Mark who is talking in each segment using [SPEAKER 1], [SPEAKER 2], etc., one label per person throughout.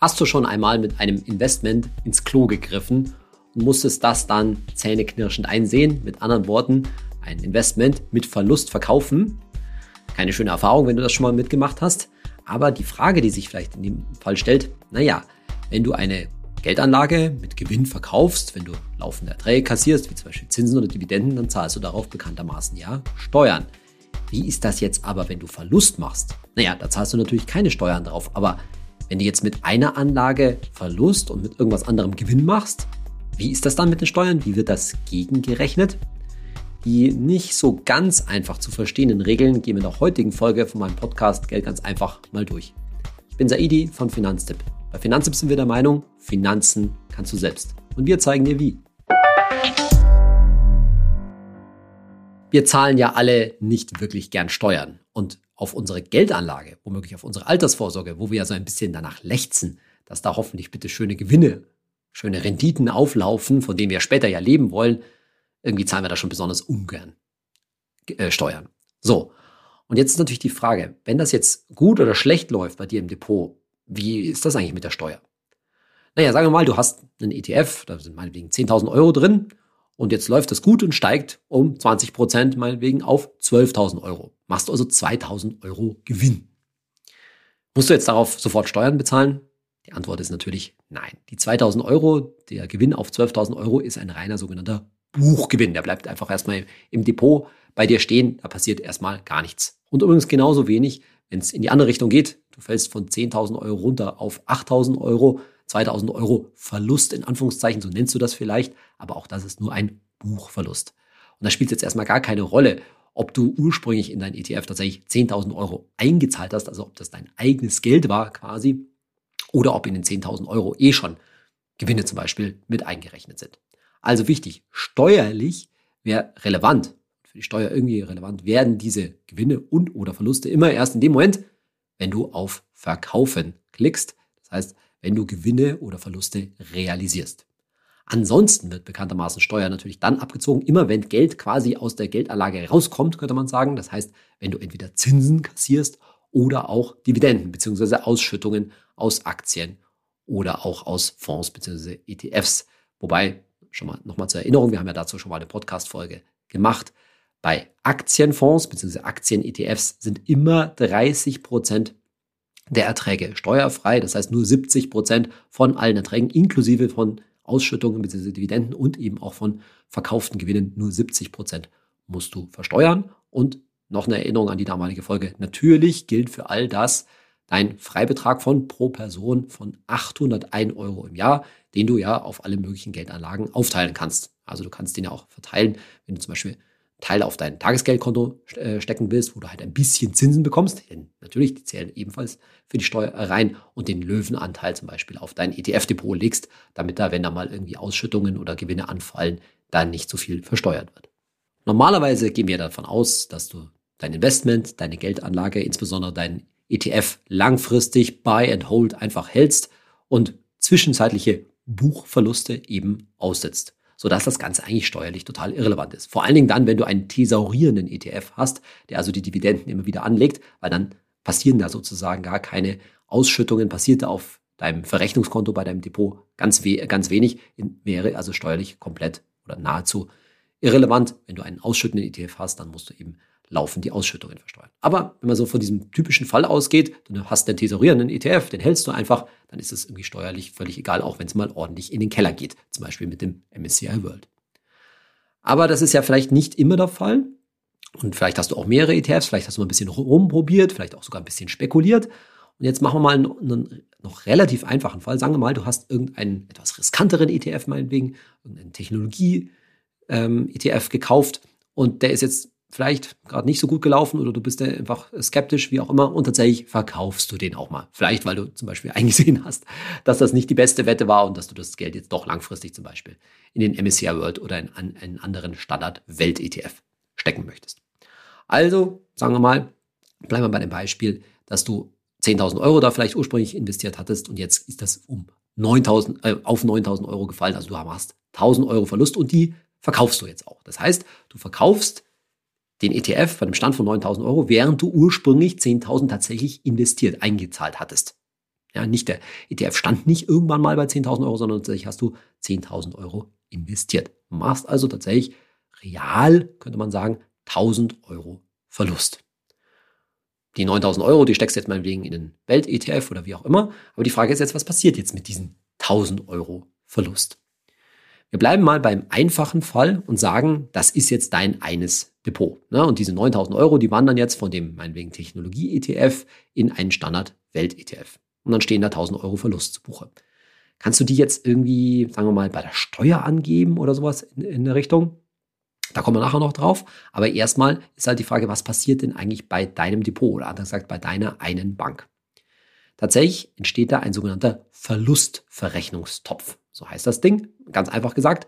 [SPEAKER 1] Hast du schon einmal mit einem Investment ins Klo gegriffen und musstest das dann zähneknirschend einsehen? Mit anderen Worten, ein Investment mit Verlust verkaufen. Keine schöne Erfahrung, wenn du das schon mal mitgemacht hast. Aber die Frage, die sich vielleicht in dem Fall stellt, naja, wenn du eine Geldanlage mit Gewinn verkaufst, wenn du laufende Erträge kassierst, wie zum Beispiel Zinsen oder Dividenden, dann zahlst du darauf bekanntermaßen ja Steuern. Wie ist das jetzt aber, wenn du Verlust machst? Naja, da zahlst du natürlich keine Steuern drauf. Aber wenn du jetzt mit einer Anlage Verlust und mit irgendwas anderem Gewinn machst, wie ist das dann mit den Steuern? Wie wird das gegengerechnet? Die nicht so ganz einfach zu verstehenden Regeln gehen wir in der heutigen Folge von meinem Podcast Geld ganz einfach mal durch. Ich bin Saidi von Finanztipp. Bei Finanztipp sind wir der Meinung, Finanzen kannst du selbst. Und wir zeigen dir wie. Wir zahlen ja alle nicht wirklich gern Steuern. Und auf unsere Geldanlage, womöglich auf unsere Altersvorsorge, wo wir ja so ein bisschen danach lechzen, dass da hoffentlich bitte schöne Gewinne, schöne Renditen auflaufen, von denen wir später ja leben wollen, irgendwie zahlen wir da schon besonders ungern äh, Steuern. So. Und jetzt ist natürlich die Frage, wenn das jetzt gut oder schlecht läuft bei dir im Depot, wie ist das eigentlich mit der Steuer? Naja, sagen wir mal, du hast einen ETF, da sind meinetwegen 10.000 Euro drin und jetzt läuft das gut und steigt um 20 Prozent meinetwegen auf 12.000 Euro. Machst du also 2.000 Euro Gewinn. Musst du jetzt darauf sofort Steuern bezahlen? Die Antwort ist natürlich nein. Die 2.000 Euro, der Gewinn auf 12.000 Euro ist ein reiner sogenannter Buchgewinn. Der bleibt einfach erstmal im Depot bei dir stehen. Da passiert erstmal gar nichts. Und übrigens genauso wenig, wenn es in die andere Richtung geht. Du fällst von 10.000 Euro runter auf 8.000 Euro. 2.000 Euro Verlust in Anführungszeichen, so nennst du das vielleicht. Aber auch das ist nur ein Buchverlust. Und da spielt jetzt erstmal gar keine Rolle, ob du ursprünglich in dein ETF tatsächlich 10.000 Euro eingezahlt hast, also ob das dein eigenes Geld war quasi, oder ob in den 10.000 Euro eh schon Gewinne zum Beispiel mit eingerechnet sind. Also wichtig, steuerlich wäre relevant, für die Steuer irgendwie relevant, werden diese Gewinne und oder Verluste immer erst in dem Moment, wenn du auf Verkaufen klickst. Das heißt, wenn du Gewinne oder Verluste realisierst. Ansonsten wird bekanntermaßen Steuer natürlich dann abgezogen, immer wenn Geld quasi aus der Geldanlage rauskommt, könnte man sagen. Das heißt, wenn du entweder Zinsen kassierst oder auch Dividenden bzw. Ausschüttungen aus Aktien oder auch aus Fonds bzw. ETFs. Wobei schon mal nochmal zur Erinnerung, wir haben ja dazu schon mal eine Podcast-Folge gemacht. Bei Aktienfonds bzw. Aktien-ETFs sind immer 30 Prozent der Erträge steuerfrei. Das heißt, nur 70 Prozent von allen Erträgen, inklusive von Ausschüttungen bzw. Dividenden und eben auch von verkauften Gewinnen, nur 70 Prozent musst du versteuern. Und noch eine Erinnerung an die damalige Folge. Natürlich gilt für all das dein Freibetrag von pro Person von 801 Euro im Jahr, den du ja auf alle möglichen Geldanlagen aufteilen kannst. Also du kannst den ja auch verteilen, wenn du zum Beispiel Teile auf dein Tagesgeldkonto äh, stecken willst, wo du halt ein bisschen Zinsen bekommst. Denn natürlich, die zählen ebenfalls für die Steuer rein und den Löwenanteil zum Beispiel auf dein ETF-Depot legst, damit da, wenn da mal irgendwie Ausschüttungen oder Gewinne anfallen, dann nicht so viel versteuert wird. Normalerweise gehen wir davon aus, dass du dein Investment, deine Geldanlage, insbesondere dein ETF langfristig Buy and Hold einfach hältst und zwischenzeitliche Buchverluste eben aussetzt, sodass das Ganze eigentlich steuerlich total irrelevant ist. Vor allen Dingen dann, wenn du einen thesaurierenden ETF hast, der also die Dividenden immer wieder anlegt, weil dann passieren da sozusagen gar keine Ausschüttungen, passiert da auf deinem Verrechnungskonto bei deinem Depot ganz, we ganz wenig, wäre also steuerlich komplett oder nahezu irrelevant. Wenn du einen ausschüttenden ETF hast, dann musst du eben laufen die Ausschüttungen versteuern. Aber wenn man so von diesem typischen Fall ausgeht, du hast den tesorierenden ETF, den hältst du einfach, dann ist es irgendwie steuerlich völlig egal, auch wenn es mal ordentlich in den Keller geht, zum Beispiel mit dem MSCI World. Aber das ist ja vielleicht nicht immer der Fall. Und vielleicht hast du auch mehrere ETFs, vielleicht hast du mal ein bisschen rumprobiert, vielleicht auch sogar ein bisschen spekuliert. Und jetzt machen wir mal einen, einen noch relativ einfachen Fall. Sagen wir mal, du hast irgendeinen etwas riskanteren ETF meinetwegen, irgendeinen Technologie-ETF ähm, gekauft und der ist jetzt vielleicht gerade nicht so gut gelaufen oder du bist einfach skeptisch, wie auch immer, und tatsächlich verkaufst du den auch mal. Vielleicht, weil du zum Beispiel eingesehen hast, dass das nicht die beste Wette war und dass du das Geld jetzt doch langfristig zum Beispiel in den MSCI World oder in einen anderen Standard-Welt-ETF stecken möchtest. Also, sagen wir mal, bleiben wir bei dem Beispiel, dass du 10.000 Euro da vielleicht ursprünglich investiert hattest und jetzt ist das um 9.000, äh, auf 9.000 Euro gefallen. Also du hast 1.000 Euro Verlust und die verkaufst du jetzt auch. Das heißt, du verkaufst den ETF bei dem Stand von 9000 Euro, während du ursprünglich 10.000 tatsächlich investiert, eingezahlt hattest. Ja, nicht der ETF stand nicht irgendwann mal bei 10.000 Euro, sondern tatsächlich hast du 10.000 Euro investiert. Machst also tatsächlich real, könnte man sagen, 1.000 Euro Verlust. Die 9.000 Euro, die steckst du jetzt meinetwegen in den Welt-ETF oder wie auch immer. Aber die Frage ist jetzt, was passiert jetzt mit diesen 1.000 Euro Verlust? Wir bleiben mal beim einfachen Fall und sagen, das ist jetzt dein eines Depot. Ne? Und diese 9000 Euro, die wandern jetzt von dem meinetwegen Technologie-ETF in einen Standard-Welt-ETF. Und dann stehen da 1000 Euro Verlust zu Buche. Kannst du die jetzt irgendwie, sagen wir mal, bei der Steuer angeben oder sowas in, in der Richtung? Da kommen wir nachher noch drauf. Aber erstmal ist halt die Frage, was passiert denn eigentlich bei deinem Depot oder anders gesagt bei deiner einen Bank? Tatsächlich entsteht da ein sogenannter Verlustverrechnungstopf. So heißt das Ding. Ganz einfach gesagt,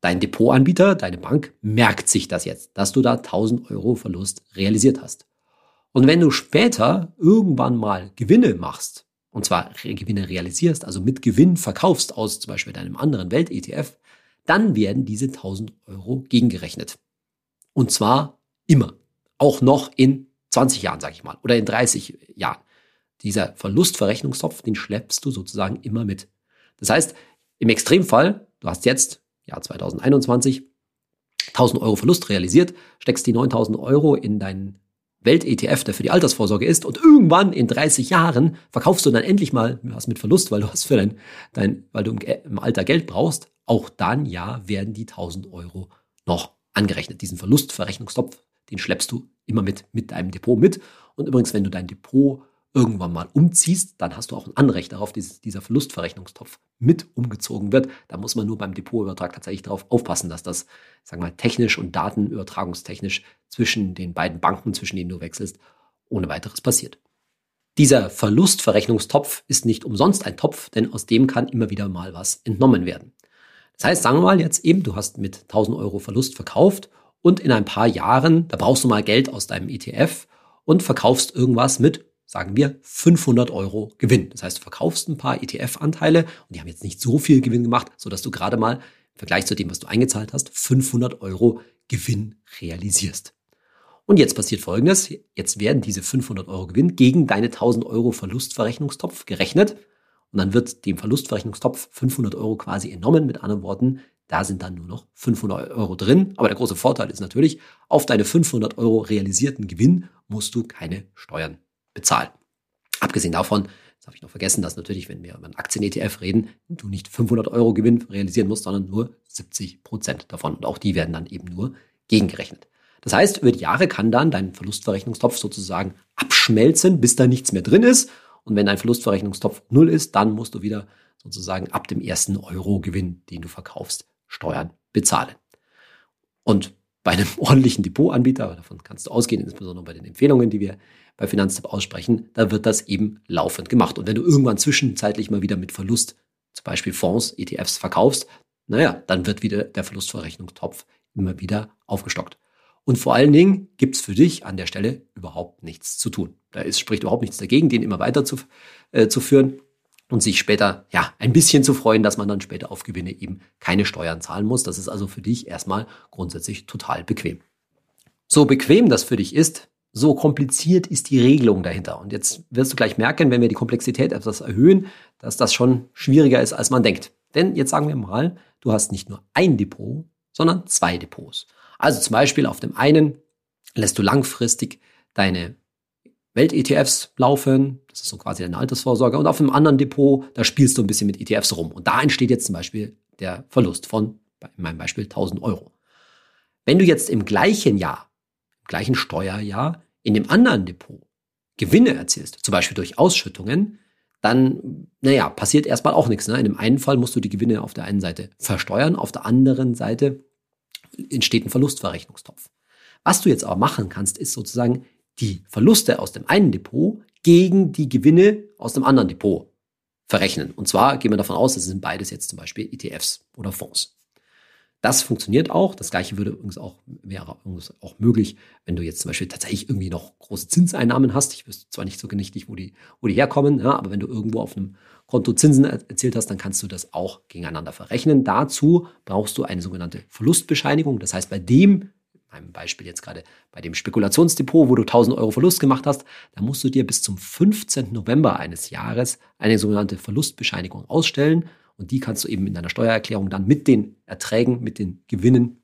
[SPEAKER 1] dein Depotanbieter, deine Bank merkt sich das jetzt, dass du da 1000 Euro Verlust realisiert hast. Und wenn du später irgendwann mal Gewinne machst, und zwar Gewinne realisierst, also mit Gewinn verkaufst aus zum Beispiel deinem anderen Welt-ETF, dann werden diese 1000 Euro gegengerechnet. Und zwar immer. Auch noch in 20 Jahren, sage ich mal, oder in 30 Jahren. Dieser Verlustverrechnungstopf, den schleppst du sozusagen immer mit. Das heißt, im Extremfall, du hast jetzt, Jahr 2021, 1000 Euro Verlust realisiert, steckst die 9000 Euro in deinen Welt-ETF, der für die Altersvorsorge ist, und irgendwann in 30 Jahren verkaufst du dann endlich mal was mit Verlust, weil du hast für dein, dein weil du im Alter Geld brauchst. Auch dann, ja, werden die 1000 Euro noch angerechnet. Diesen Verlustverrechnungstopf, den schleppst du immer mit, mit deinem Depot mit. Und übrigens, wenn du dein Depot irgendwann mal umziehst, dann hast du auch ein Anrecht darauf, dass dieser Verlustverrechnungstopf mit umgezogen wird. Da muss man nur beim Depotübertrag tatsächlich darauf aufpassen, dass das, sagen wir mal, technisch und datenübertragungstechnisch zwischen den beiden Banken, zwischen denen du wechselst, ohne weiteres passiert. Dieser Verlustverrechnungstopf ist nicht umsonst ein Topf, denn aus dem kann immer wieder mal was entnommen werden. Das heißt, sagen wir mal jetzt eben, du hast mit 1000 Euro Verlust verkauft und in ein paar Jahren, da brauchst du mal Geld aus deinem ETF und verkaufst irgendwas mit sagen wir, 500 Euro Gewinn. Das heißt, du verkaufst ein paar ETF-Anteile und die haben jetzt nicht so viel Gewinn gemacht, sodass du gerade mal im Vergleich zu dem, was du eingezahlt hast, 500 Euro Gewinn realisierst. Und jetzt passiert Folgendes. Jetzt werden diese 500 Euro Gewinn gegen deine 1000 Euro Verlustverrechnungstopf gerechnet. Und dann wird dem Verlustverrechnungstopf 500 Euro quasi entnommen. Mit anderen Worten, da sind dann nur noch 500 Euro drin. Aber der große Vorteil ist natürlich, auf deine 500 Euro realisierten Gewinn musst du keine Steuern bezahlen. Abgesehen davon, das habe ich noch vergessen, dass natürlich, wenn wir über einen Aktien-ETF reden, du nicht 500 Euro Gewinn realisieren musst, sondern nur 70 Prozent davon. Und auch die werden dann eben nur gegengerechnet. Das heißt, über die Jahre kann dann dein Verlustverrechnungstopf sozusagen abschmelzen, bis da nichts mehr drin ist. Und wenn dein Verlustverrechnungstopf null ist, dann musst du wieder sozusagen ab dem ersten Euro Gewinn, den du verkaufst, Steuern bezahlen. Und bei einem ordentlichen Depotanbieter, davon kannst du ausgehen, insbesondere bei den Empfehlungen, die wir bei Finanztipp aussprechen, da wird das eben laufend gemacht. Und wenn du irgendwann zwischenzeitlich mal wieder mit Verlust, zum Beispiel Fonds, ETFs verkaufst, naja, dann wird wieder der Verlustverrechnungstopf immer wieder aufgestockt. Und vor allen Dingen gibt's für dich an der Stelle überhaupt nichts zu tun. Da ist, spricht überhaupt nichts dagegen, den immer weiter zu, äh, zu führen und sich später ja ein bisschen zu freuen, dass man dann später auf Gewinne eben keine Steuern zahlen muss. Das ist also für dich erstmal grundsätzlich total bequem. So bequem das für dich ist, so kompliziert ist die Regelung dahinter. Und jetzt wirst du gleich merken, wenn wir die Komplexität etwas erhöhen, dass das schon schwieriger ist, als man denkt. Denn jetzt sagen wir mal, du hast nicht nur ein Depot, sondern zwei Depots. Also zum Beispiel auf dem einen lässt du langfristig deine Welt-ETFs laufen, das ist so quasi deine Altersvorsorge, und auf dem anderen Depot, da spielst du ein bisschen mit ETFs rum. Und da entsteht jetzt zum Beispiel der Verlust von, in meinem Beispiel, 1000 Euro. Wenn du jetzt im gleichen Jahr, im gleichen Steuerjahr, in dem anderen Depot Gewinne erzielst, zum Beispiel durch Ausschüttungen, dann, naja, passiert erstmal auch nichts. Ne? In dem einen Fall musst du die Gewinne auf der einen Seite versteuern, auf der anderen Seite entsteht ein Verlustverrechnungstopf. Was du jetzt aber machen kannst, ist sozusagen die Verluste aus dem einen Depot gegen die Gewinne aus dem anderen Depot verrechnen. Und zwar gehen wir davon aus, das sind beides jetzt zum Beispiel ETFs oder Fonds. Das funktioniert auch. Das gleiche würde übrigens auch, wäre übrigens auch möglich, wenn du jetzt zum Beispiel tatsächlich irgendwie noch große Zinseinnahmen hast. Ich wüsste zwar nicht so genichtig, wo die, wo die herkommen, ja, aber wenn du irgendwo auf einem Konto Zinsen erzielt hast, dann kannst du das auch gegeneinander verrechnen. Dazu brauchst du eine sogenannte Verlustbescheinigung. Das heißt, bei dem, beim Beispiel jetzt gerade bei dem Spekulationsdepot, wo du 1000 Euro Verlust gemacht hast, dann musst du dir bis zum 15. November eines Jahres eine sogenannte Verlustbescheinigung ausstellen und die kannst du eben in deiner Steuererklärung dann mit den Erträgen, mit den Gewinnen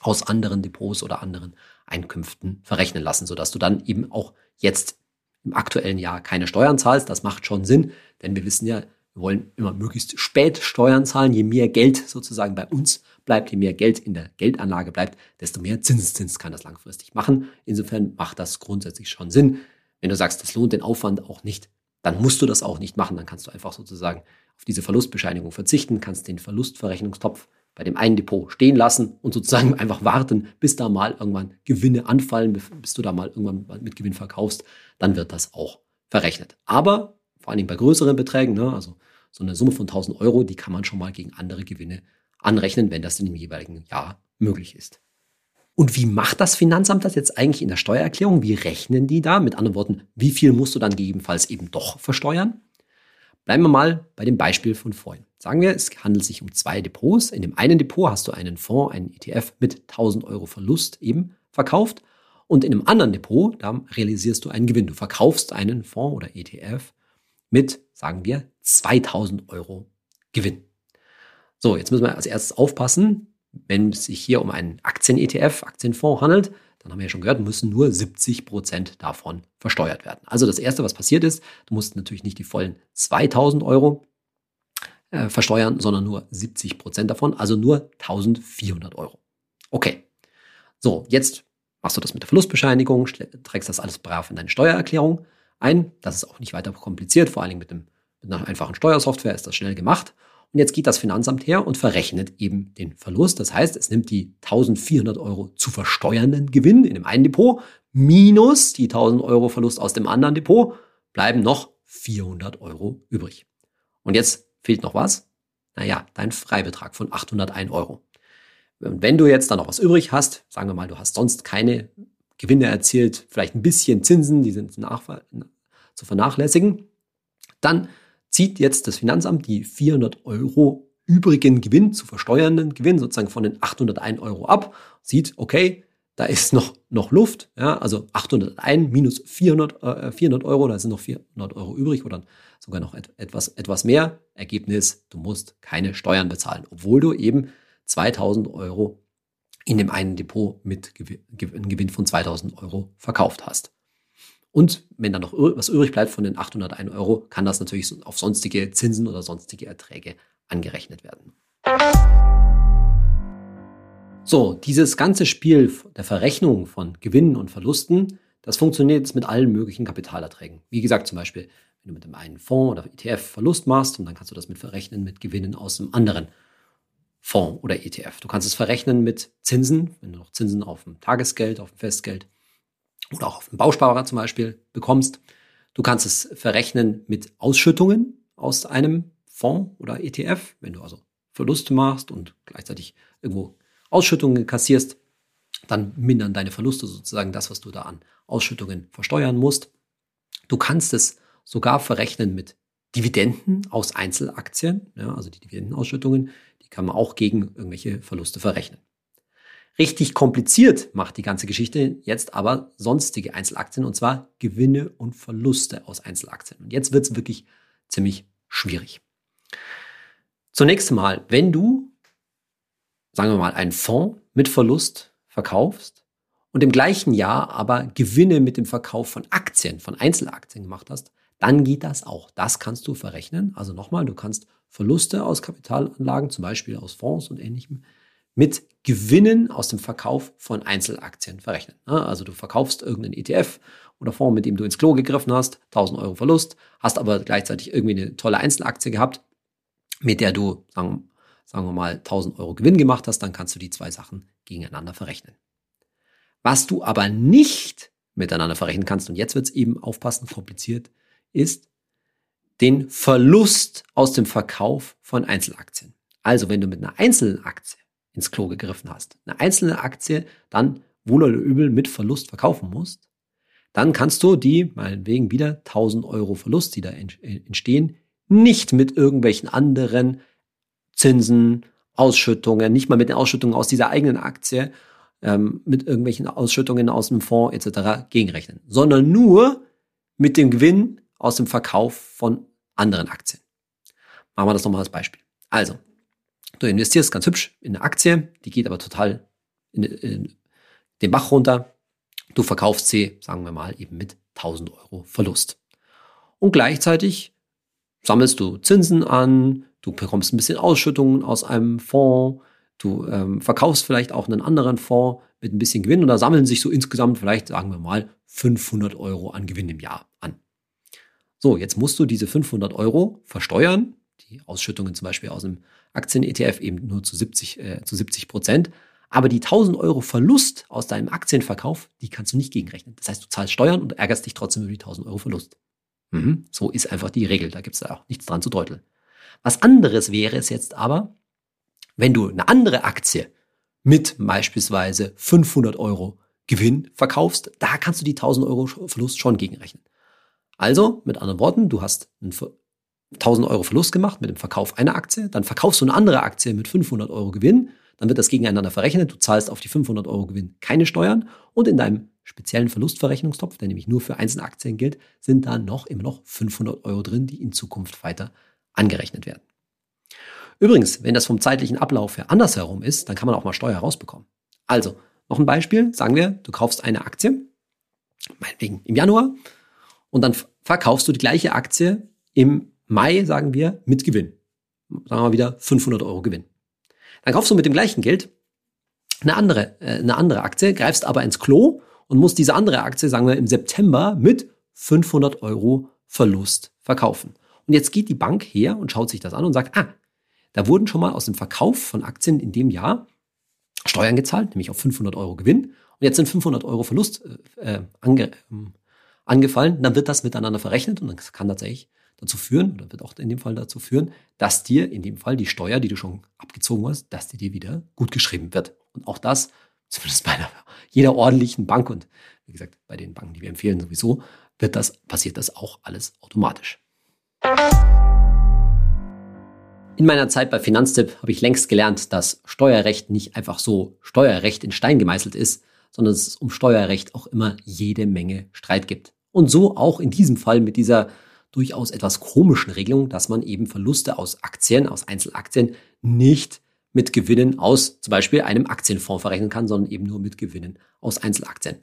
[SPEAKER 1] aus anderen Depots oder anderen Einkünften verrechnen lassen, sodass du dann eben auch jetzt im aktuellen Jahr keine Steuern zahlst. Das macht schon Sinn, denn wir wissen ja, wir wollen immer möglichst spät Steuern zahlen. Je mehr Geld sozusagen bei uns bleibt, je mehr Geld in der Geldanlage bleibt, desto mehr Zinseszins kann das langfristig machen. Insofern macht das grundsätzlich schon Sinn. Wenn du sagst, das lohnt den Aufwand auch nicht, dann musst du das auch nicht machen. Dann kannst du einfach sozusagen auf diese Verlustbescheinigung verzichten, kannst den Verlustverrechnungstopf bei dem einen Depot stehen lassen und sozusagen einfach warten, bis da mal irgendwann Gewinne anfallen, bis du da mal irgendwann mit Gewinn verkaufst, dann wird das auch verrechnet. Aber vor allen Dingen bei größeren Beträgen, ne, also so eine Summe von 1000 Euro, die kann man schon mal gegen andere Gewinne anrechnen, wenn das in dem jeweiligen Jahr möglich ist. Und wie macht das Finanzamt das jetzt eigentlich in der Steuererklärung? Wie rechnen die da? Mit anderen Worten, wie viel musst du dann gegebenenfalls eben doch versteuern? Bleiben wir mal bei dem Beispiel von vorhin. Sagen wir, es handelt sich um zwei Depots. In dem einen Depot hast du einen Fonds, einen ETF mit 1000 Euro Verlust eben verkauft. Und in dem anderen Depot, da realisierst du einen Gewinn. Du verkaufst einen Fonds oder ETF mit, sagen wir, 2000 Euro Gewinn. So, jetzt müssen wir als erstes aufpassen, wenn es sich hier um einen Aktien-ETF, Aktienfonds handelt, dann haben wir ja schon gehört, müssen nur 70 Prozent davon versteuert werden. Also das Erste, was passiert ist, du musst natürlich nicht die vollen 2000 Euro äh, versteuern, sondern nur 70 Prozent davon, also nur 1400 Euro. Okay. So, jetzt machst du das mit der Verlustbescheinigung, trägst das alles brav in deine Steuererklärung ein. Das ist auch nicht weiter kompliziert, vor allen Dingen mit, dem, mit einer einfachen Steuersoftware ist das schnell gemacht. Und jetzt geht das Finanzamt her und verrechnet eben den Verlust. Das heißt, es nimmt die 1400 Euro zu versteuernden Gewinn in dem einen Depot minus die 1000 Euro Verlust aus dem anderen Depot, bleiben noch 400 Euro übrig. Und jetzt fehlt noch was? Naja, dein Freibetrag von 801 Euro. Und wenn du jetzt dann noch was übrig hast, sagen wir mal, du hast sonst keine Gewinne erzielt, vielleicht ein bisschen Zinsen, die sind zu vernachlässigen, dann zieht jetzt das Finanzamt die 400 Euro übrigen Gewinn zu versteuernden Gewinn sozusagen von den 801 Euro ab, sieht, okay, da ist noch, noch Luft, ja, also 801 minus 400, äh, 400 Euro, da sind noch 400 Euro übrig oder sogar noch et etwas, etwas mehr. Ergebnis, du musst keine Steuern bezahlen, obwohl du eben 2000 Euro in dem einen Depot mit einem Gewinn von 2000 Euro verkauft hast. Und wenn dann noch was übrig bleibt von den 801 Euro, kann das natürlich auf sonstige Zinsen oder sonstige Erträge angerechnet werden. So, dieses ganze Spiel der Verrechnung von Gewinnen und Verlusten, das funktioniert jetzt mit allen möglichen Kapitalerträgen. Wie gesagt, zum Beispiel, wenn du mit dem einen Fonds oder ETF Verlust machst und dann kannst du das mit verrechnen mit Gewinnen aus dem anderen Fonds oder ETF. Du kannst es verrechnen mit Zinsen, wenn du noch Zinsen auf dem Tagesgeld, auf dem Festgeld oder auch auf dem Bausparer zum Beispiel bekommst. Du kannst es verrechnen mit Ausschüttungen aus einem Fonds oder ETF, wenn du also Verluste machst und gleichzeitig irgendwo Ausschüttungen kassierst, dann mindern deine Verluste sozusagen das, was du da an Ausschüttungen versteuern musst. Du kannst es sogar verrechnen mit Dividenden aus Einzelaktien, ja, also die Dividendenausschüttungen, die kann man auch gegen irgendwelche Verluste verrechnen. Richtig kompliziert macht die ganze Geschichte jetzt aber sonstige Einzelaktien und zwar Gewinne und Verluste aus Einzelaktien. Und jetzt wird es wirklich ziemlich schwierig. Zunächst einmal, wenn du, sagen wir mal, einen Fonds mit Verlust verkaufst und im gleichen Jahr aber Gewinne mit dem Verkauf von Aktien, von Einzelaktien gemacht hast, dann geht das auch. Das kannst du verrechnen. Also nochmal, du kannst Verluste aus Kapitalanlagen, zum Beispiel aus Fonds und ähnlichem, mit Gewinnen aus dem Verkauf von Einzelaktien verrechnen. Also du verkaufst irgendeinen ETF oder Fonds, mit dem du ins Klo gegriffen hast, 1000 Euro Verlust, hast aber gleichzeitig irgendwie eine tolle Einzelaktie gehabt, mit der du, sagen, sagen wir mal, 1000 Euro Gewinn gemacht hast, dann kannst du die zwei Sachen gegeneinander verrechnen. Was du aber nicht miteinander verrechnen kannst, und jetzt wird es eben aufpassen kompliziert, ist den Verlust aus dem Verkauf von Einzelaktien. Also wenn du mit einer Einzelaktie ins Klo gegriffen hast, eine einzelne Aktie dann wohl oder übel mit Verlust verkaufen musst, dann kannst du die, meinetwegen wieder 1000 Euro Verlust, die da entstehen, nicht mit irgendwelchen anderen Zinsen, Ausschüttungen, nicht mal mit den Ausschüttungen aus dieser eigenen Aktie ähm, mit irgendwelchen Ausschüttungen aus dem Fonds etc. gegenrechnen, sondern nur mit dem Gewinn aus dem Verkauf von anderen Aktien. Machen wir das nochmal als Beispiel. Also, du investierst ganz hübsch in eine Aktie, die geht aber total in, in den Bach runter. Du verkaufst sie, sagen wir mal, eben mit 1000 Euro Verlust. Und gleichzeitig sammelst du Zinsen an, du bekommst ein bisschen Ausschüttungen aus einem Fonds, du ähm, verkaufst vielleicht auch einen anderen Fonds mit ein bisschen Gewinn und da sammeln sich so insgesamt vielleicht, sagen wir mal, 500 Euro an Gewinn im Jahr an. So, jetzt musst du diese 500 Euro versteuern, die Ausschüttungen zum Beispiel aus dem Aktien-ETF eben nur zu 70, äh, zu 70 Prozent. Aber die 1000 Euro Verlust aus deinem Aktienverkauf, die kannst du nicht gegenrechnen. Das heißt, du zahlst Steuern und ärgerst dich trotzdem über die 1000 Euro Verlust. Mhm, so ist einfach die Regel. Da gibt es auch nichts dran zu deuteln. Was anderes wäre es jetzt aber, wenn du eine andere Aktie mit beispielsweise 500 Euro Gewinn verkaufst, da kannst du die 1000 Euro Verlust schon gegenrechnen. Also, mit anderen Worten, du hast einen 1000 Euro Verlust gemacht mit dem Verkauf einer Aktie, dann verkaufst du eine andere Aktie mit 500 Euro Gewinn dann wird das gegeneinander verrechnet. Du zahlst auf die 500 Euro Gewinn keine Steuern und in deinem speziellen Verlustverrechnungstopf, der nämlich nur für einzelne Aktien gilt, sind da noch immer noch 500 Euro drin, die in Zukunft weiter angerechnet werden. Übrigens, wenn das vom zeitlichen Ablauf her andersherum ist, dann kann man auch mal Steuer rausbekommen. Also, noch ein Beispiel. Sagen wir, du kaufst eine Aktie, meinetwegen im Januar, und dann verkaufst du die gleiche Aktie im Mai, sagen wir, mit Gewinn. Sagen wir mal wieder 500 Euro Gewinn. Dann kaufst du mit dem gleichen Geld eine andere, äh, eine andere Aktie, greifst aber ins Klo und musst diese andere Aktie, sagen wir im September, mit 500 Euro Verlust verkaufen. Und jetzt geht die Bank her und schaut sich das an und sagt, ah, da wurden schon mal aus dem Verkauf von Aktien in dem Jahr Steuern gezahlt, nämlich auf 500 Euro Gewinn. Und jetzt sind 500 Euro Verlust äh, ange, äh, angefallen. Dann wird das miteinander verrechnet und dann kann tatsächlich dazu führen, oder wird auch in dem Fall dazu führen, dass dir in dem Fall die Steuer, die du schon abgezogen hast, dass die dir wieder gut geschrieben wird. Und auch das, zumindest bei einer, jeder ordentlichen Bank und wie gesagt, bei den Banken, die wir empfehlen sowieso, wird das, passiert das auch alles automatisch. In meiner Zeit bei Finanztipp habe ich längst gelernt, dass Steuerrecht nicht einfach so Steuerrecht in Stein gemeißelt ist, sondern dass es um Steuerrecht auch immer jede Menge Streit gibt. Und so auch in diesem Fall mit dieser durchaus etwas komischen Regelung, dass man eben Verluste aus Aktien, aus Einzelaktien nicht mit Gewinnen aus zum Beispiel einem Aktienfonds verrechnen kann, sondern eben nur mit Gewinnen aus Einzelaktien.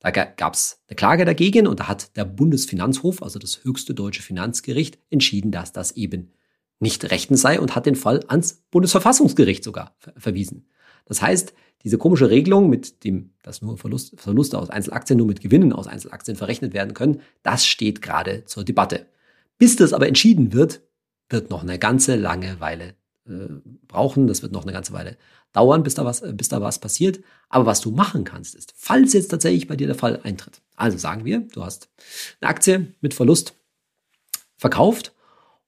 [SPEAKER 1] Da gab es eine Klage dagegen und da hat der Bundesfinanzhof, also das höchste deutsche Finanzgericht, entschieden, dass das eben nicht rechtens sei und hat den Fall ans Bundesverfassungsgericht sogar verwiesen. Das heißt, diese komische Regelung mit dem, dass nur Verlust, Verluste aus Einzelaktien nur mit Gewinnen aus Einzelaktien verrechnet werden können, das steht gerade zur Debatte. Bis das aber entschieden wird, wird noch eine ganze lange Weile äh, brauchen. Das wird noch eine ganze Weile dauern, bis da, was, äh, bis da was passiert. Aber was du machen kannst, ist, falls jetzt tatsächlich bei dir der Fall eintritt. Also sagen wir, du hast eine Aktie mit Verlust verkauft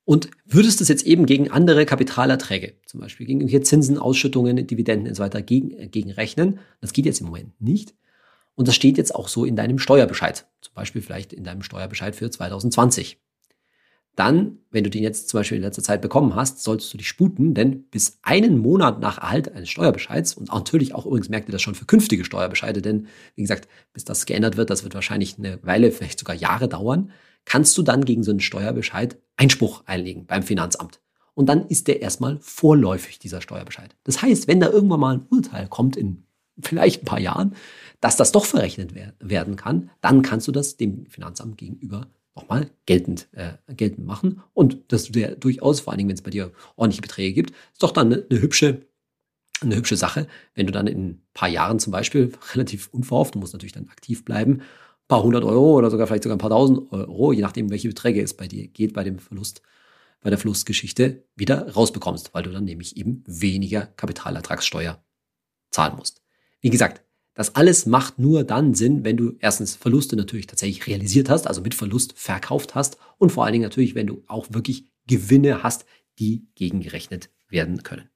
[SPEAKER 1] und würdest es jetzt eben gegen andere Kapitalerträge, zum Beispiel gegen hier Zinsen, Ausschüttungen, Dividenden und so weiter, gegen, äh, gegen rechnen. Das geht jetzt im Moment nicht. Und das steht jetzt auch so in deinem Steuerbescheid. Zum Beispiel vielleicht in deinem Steuerbescheid für 2020 dann, wenn du den jetzt zum Beispiel in letzter Zeit bekommen hast, solltest du dich sputen, denn bis einen Monat nach Erhalt eines Steuerbescheids und natürlich auch übrigens merkt ihr das schon für künftige Steuerbescheide, denn wie gesagt, bis das geändert wird, das wird wahrscheinlich eine Weile, vielleicht sogar Jahre dauern, kannst du dann gegen so einen Steuerbescheid Einspruch einlegen beim Finanzamt. Und dann ist der erstmal vorläufig, dieser Steuerbescheid. Das heißt, wenn da irgendwann mal ein Urteil kommt in vielleicht ein paar Jahren, dass das doch verrechnet werden kann, dann kannst du das dem Finanzamt gegenüber nochmal geltend, äh, geltend machen. Und dass du dir durchaus, vor allen Dingen, wenn es bei dir ordentliche Beträge gibt, ist doch dann eine, eine hübsche eine hübsche Sache, wenn du dann in ein paar Jahren zum Beispiel relativ unverhofft, du musst natürlich dann aktiv bleiben, ein paar hundert Euro oder sogar vielleicht sogar ein paar tausend Euro, je nachdem, welche Beträge es bei dir geht, bei dem Verlust, bei der Verlustgeschichte wieder rausbekommst, weil du dann nämlich eben weniger Kapitalertragssteuer zahlen musst. Wie gesagt, das alles macht nur dann Sinn, wenn du erstens Verluste natürlich tatsächlich realisiert hast, also mit Verlust verkauft hast und vor allen Dingen natürlich, wenn du auch wirklich Gewinne hast, die gegengerechnet werden können.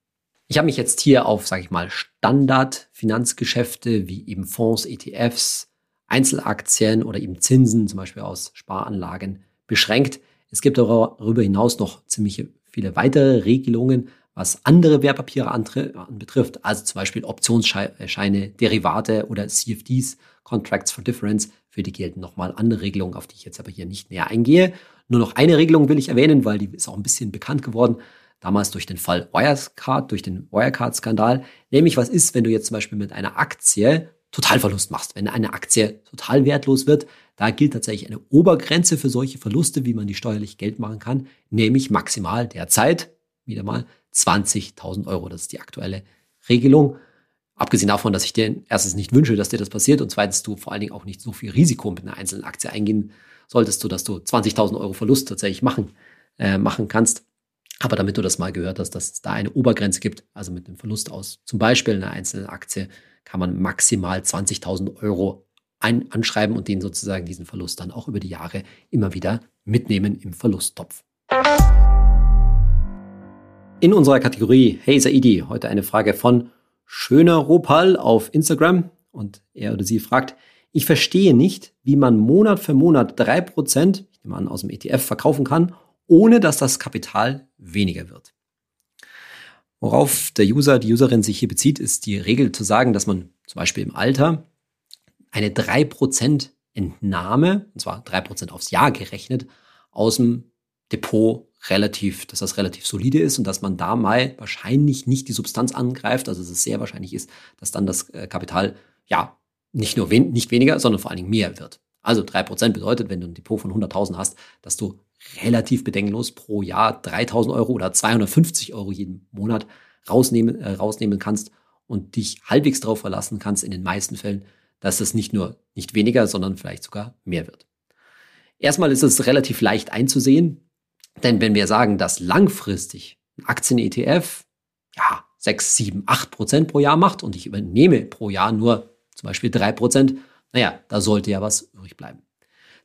[SPEAKER 1] Ich habe mich jetzt hier auf, sage ich mal, Standard-Finanzgeschäfte wie eben Fonds, ETFs, Einzelaktien oder eben Zinsen, zum Beispiel aus Sparanlagen, beschränkt. Es gibt darüber hinaus noch ziemlich viele weitere Regelungen, was andere Wertpapiere anbetrifft, also zum Beispiel Optionsscheine, Derivate oder CFDs, Contracts for Difference, für die gelten nochmal andere Regelungen, auf die ich jetzt aber hier nicht näher eingehe. Nur noch eine Regelung will ich erwähnen, weil die ist auch ein bisschen bekannt geworden, damals durch den Fall Wirecard, durch den Wirecard-Skandal. Nämlich, was ist, wenn du jetzt zum Beispiel mit einer Aktie Totalverlust machst, wenn eine Aktie total wertlos wird, da gilt tatsächlich eine Obergrenze für solche Verluste, wie man die steuerlich Geld machen kann, nämlich maximal derzeit wieder mal 20.000 Euro. Das ist die aktuelle Regelung. Abgesehen davon, dass ich dir erstens nicht wünsche, dass dir das passiert und zweitens du vor allen Dingen auch nicht so viel Risiko mit einer einzelnen Aktie eingehen solltest, du, dass du 20.000 Euro Verlust tatsächlich machen, äh, machen kannst. Aber damit du das mal gehört hast, dass es da eine Obergrenze gibt, also mit einem Verlust aus zum Beispiel einer einzelnen Aktie, kann man maximal 20.000 Euro ein, anschreiben und den sozusagen diesen Verlust dann auch über die Jahre immer wieder mitnehmen im Verlusttopf. In unserer Kategorie Hey Saidi, heute eine Frage von Schöner Ropal auf Instagram und er oder sie fragt, ich verstehe nicht, wie man Monat für Monat drei Prozent, ich nehme an, aus dem ETF verkaufen kann, ohne dass das Kapital weniger wird. Worauf der User, die Userin sich hier bezieht, ist die Regel zu sagen, dass man zum Beispiel im Alter eine 3% Entnahme, und zwar 3% aufs Jahr gerechnet, aus dem Depot relativ, dass das relativ solide ist und dass man da mal wahrscheinlich nicht die Substanz angreift, also dass es sehr wahrscheinlich ist, dass dann das äh, Kapital ja nicht nur wen nicht weniger, sondern vor allen Dingen mehr wird. Also 3% bedeutet, wenn du ein Depot von 100.000 hast, dass du relativ bedenkenlos pro Jahr 3000 Euro oder 250 Euro jeden Monat rausnehmen, äh, rausnehmen kannst und dich halbwegs darauf verlassen kannst in den meisten Fällen, dass es nicht nur nicht weniger, sondern vielleicht sogar mehr wird. Erstmal ist es relativ leicht einzusehen, denn wenn wir sagen, dass langfristig ein Aktien-ETF ja 6, 7, 8 Prozent pro Jahr macht und ich übernehme pro Jahr nur zum Beispiel 3 Prozent, naja, da sollte ja was übrig bleiben.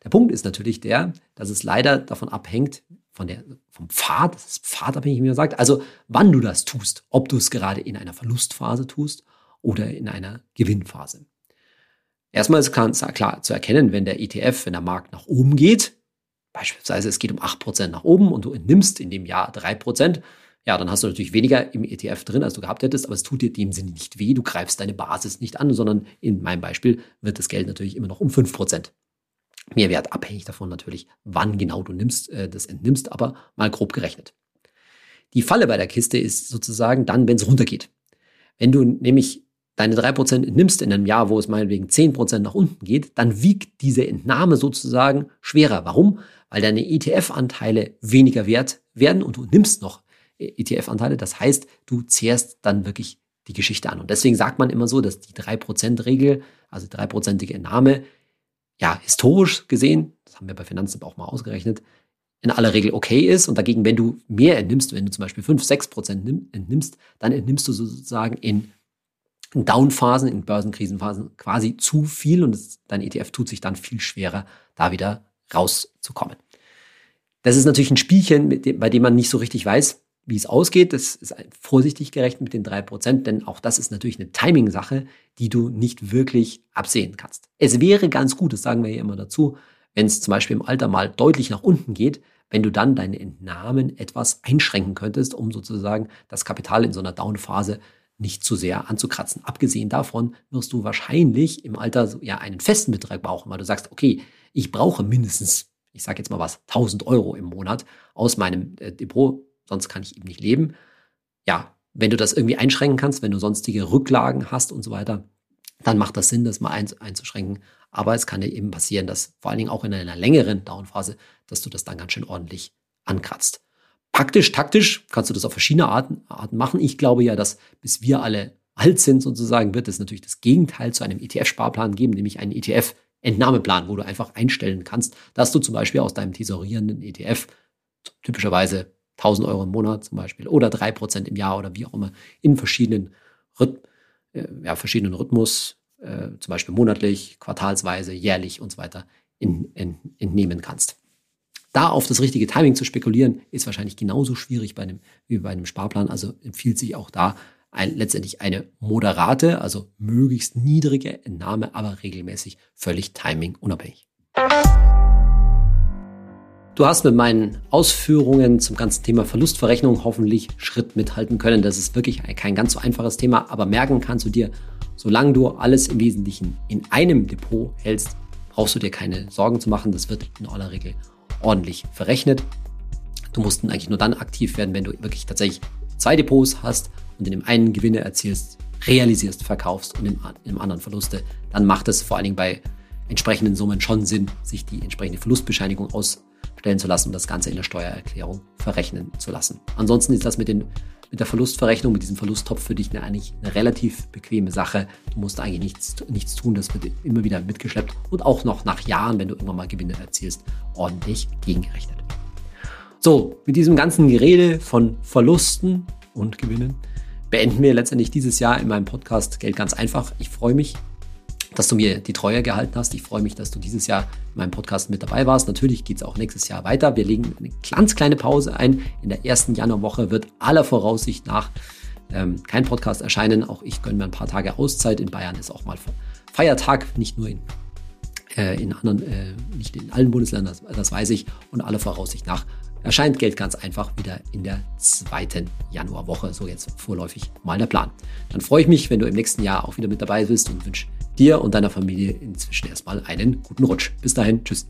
[SPEAKER 1] Der Punkt ist natürlich der, dass es leider davon abhängt, von der, vom Pfad, das ist pfadabhängig, wie man sagt, also wann du das tust, ob du es gerade in einer Verlustphase tust oder in einer Gewinnphase. Erstmal ist klar zu erkennen, wenn der ETF, wenn der Markt nach oben geht, beispielsweise es geht um 8% nach oben und du entnimmst in dem Jahr 3%, ja, dann hast du natürlich weniger im ETF drin, als du gehabt hättest, aber es tut dir dem Sinne nicht weh, du greifst deine Basis nicht an, sondern in meinem Beispiel wird das Geld natürlich immer noch um 5% Mehrwert, abhängig davon natürlich, wann genau du nimmst, äh, das entnimmst, aber mal grob gerechnet. Die Falle bei der Kiste ist sozusagen dann, wenn es runtergeht. Wenn du nämlich deine 3% entnimmst in einem Jahr, wo es meinetwegen 10% nach unten geht, dann wiegt diese Entnahme sozusagen schwerer. Warum? Weil deine ETF-Anteile weniger wert werden und du nimmst noch äh, ETF-Anteile. Das heißt, du zehrst dann wirklich die Geschichte an. Und deswegen sagt man immer so, dass die 3%-Regel, also 3%ige Entnahme, ja, historisch gesehen, das haben wir bei Finanzen auch mal ausgerechnet, in aller Regel okay ist. Und dagegen, wenn du mehr entnimmst, wenn du zum Beispiel 5, 6 Prozent entnimmst, dann entnimmst du sozusagen in Downphasen, in Börsenkrisenphasen quasi zu viel und das, dein ETF tut sich dann viel schwerer, da wieder rauszukommen. Das ist natürlich ein Spielchen, dem, bei dem man nicht so richtig weiß, wie es ausgeht, das ist vorsichtig gerechnet mit den drei Prozent, denn auch das ist natürlich eine Timing-Sache, die du nicht wirklich absehen kannst. Es wäre ganz gut, das sagen wir ja immer dazu, wenn es zum Beispiel im Alter mal deutlich nach unten geht, wenn du dann deine Entnahmen etwas einschränken könntest, um sozusagen das Kapital in so einer Down-Phase nicht zu sehr anzukratzen. Abgesehen davon wirst du wahrscheinlich im Alter ja einen festen Betrag brauchen, weil du sagst, okay, ich brauche mindestens, ich sage jetzt mal was, 1000 Euro im Monat aus meinem äh, Depot sonst kann ich eben nicht leben. Ja, wenn du das irgendwie einschränken kannst, wenn du sonstige Rücklagen hast und so weiter, dann macht das Sinn, das mal einzuschränken. Aber es kann dir eben passieren, dass vor allen Dingen auch in einer längeren Downphase, dass du das dann ganz schön ordentlich ankratzt. Praktisch, taktisch kannst du das auf verschiedene Arten, Arten machen. Ich glaube ja, dass bis wir alle alt sind sozusagen, wird es natürlich das Gegenteil zu einem ETF-Sparplan geben, nämlich einen ETF-Entnahmeplan, wo du einfach einstellen kannst, dass du zum Beispiel aus deinem tesorierenden ETF typischerweise 1000 Euro im Monat zum Beispiel oder 3% im Jahr oder wie auch immer in verschiedenen, Rhyth äh, ja, verschiedenen Rhythmus, äh, zum Beispiel monatlich, quartalsweise, jährlich und so weiter in, in, entnehmen kannst. Da auf das richtige Timing zu spekulieren, ist wahrscheinlich genauso schwierig bei einem, wie bei einem Sparplan. Also empfiehlt sich auch da ein, letztendlich eine moderate, also möglichst niedrige Entnahme, aber regelmäßig völlig timingunabhängig. Du hast mit meinen Ausführungen zum ganzen Thema Verlustverrechnung hoffentlich Schritt mithalten können. Das ist wirklich kein ganz so einfaches Thema, aber merken kannst du dir, solange du alles im Wesentlichen in einem Depot hältst, brauchst du dir keine Sorgen zu machen. Das wird in aller Regel ordentlich verrechnet. Du musst eigentlich nur dann aktiv werden, wenn du wirklich tatsächlich zwei Depots hast und in dem einen Gewinne erzielst, realisierst, verkaufst und in dem anderen Verluste. Dann macht es vor allen Dingen bei entsprechenden Summen schon Sinn, sich die entsprechende Verlustbescheinigung ausstellen zu lassen und das Ganze in der Steuererklärung verrechnen zu lassen. Ansonsten ist das mit, den, mit der Verlustverrechnung, mit diesem Verlusttopf für dich eigentlich eine relativ bequeme Sache. Du musst eigentlich nichts, nichts tun, das wird immer wieder mitgeschleppt und auch noch nach Jahren, wenn du irgendwann mal Gewinne erzielst, ordentlich gegengerechnet. So, mit diesem ganzen Gerede von Verlusten und Gewinnen beenden wir letztendlich dieses Jahr in meinem Podcast Geld ganz einfach. Ich freue mich, dass du mir die Treue gehalten hast. Ich freue mich, dass du dieses Jahr in meinem Podcast mit dabei warst. Natürlich geht es auch nächstes Jahr weiter. Wir legen eine ganz kleine Pause ein. In der ersten Januarwoche wird aller Voraussicht nach ähm, kein Podcast erscheinen. Auch ich gönne mir ein paar Tage Auszeit. In Bayern ist auch mal Feiertag, nicht nur in, äh, in anderen, äh, nicht in allen Bundesländern, das, das weiß ich. Und aller Voraussicht nach erscheint Geld ganz einfach wieder in der zweiten Januarwoche. So jetzt vorläufig mal der Plan. Dann freue ich mich, wenn du im nächsten Jahr auch wieder mit dabei bist und wünsche dir und deiner Familie inzwischen erstmal einen guten Rutsch. Bis dahin, tschüss.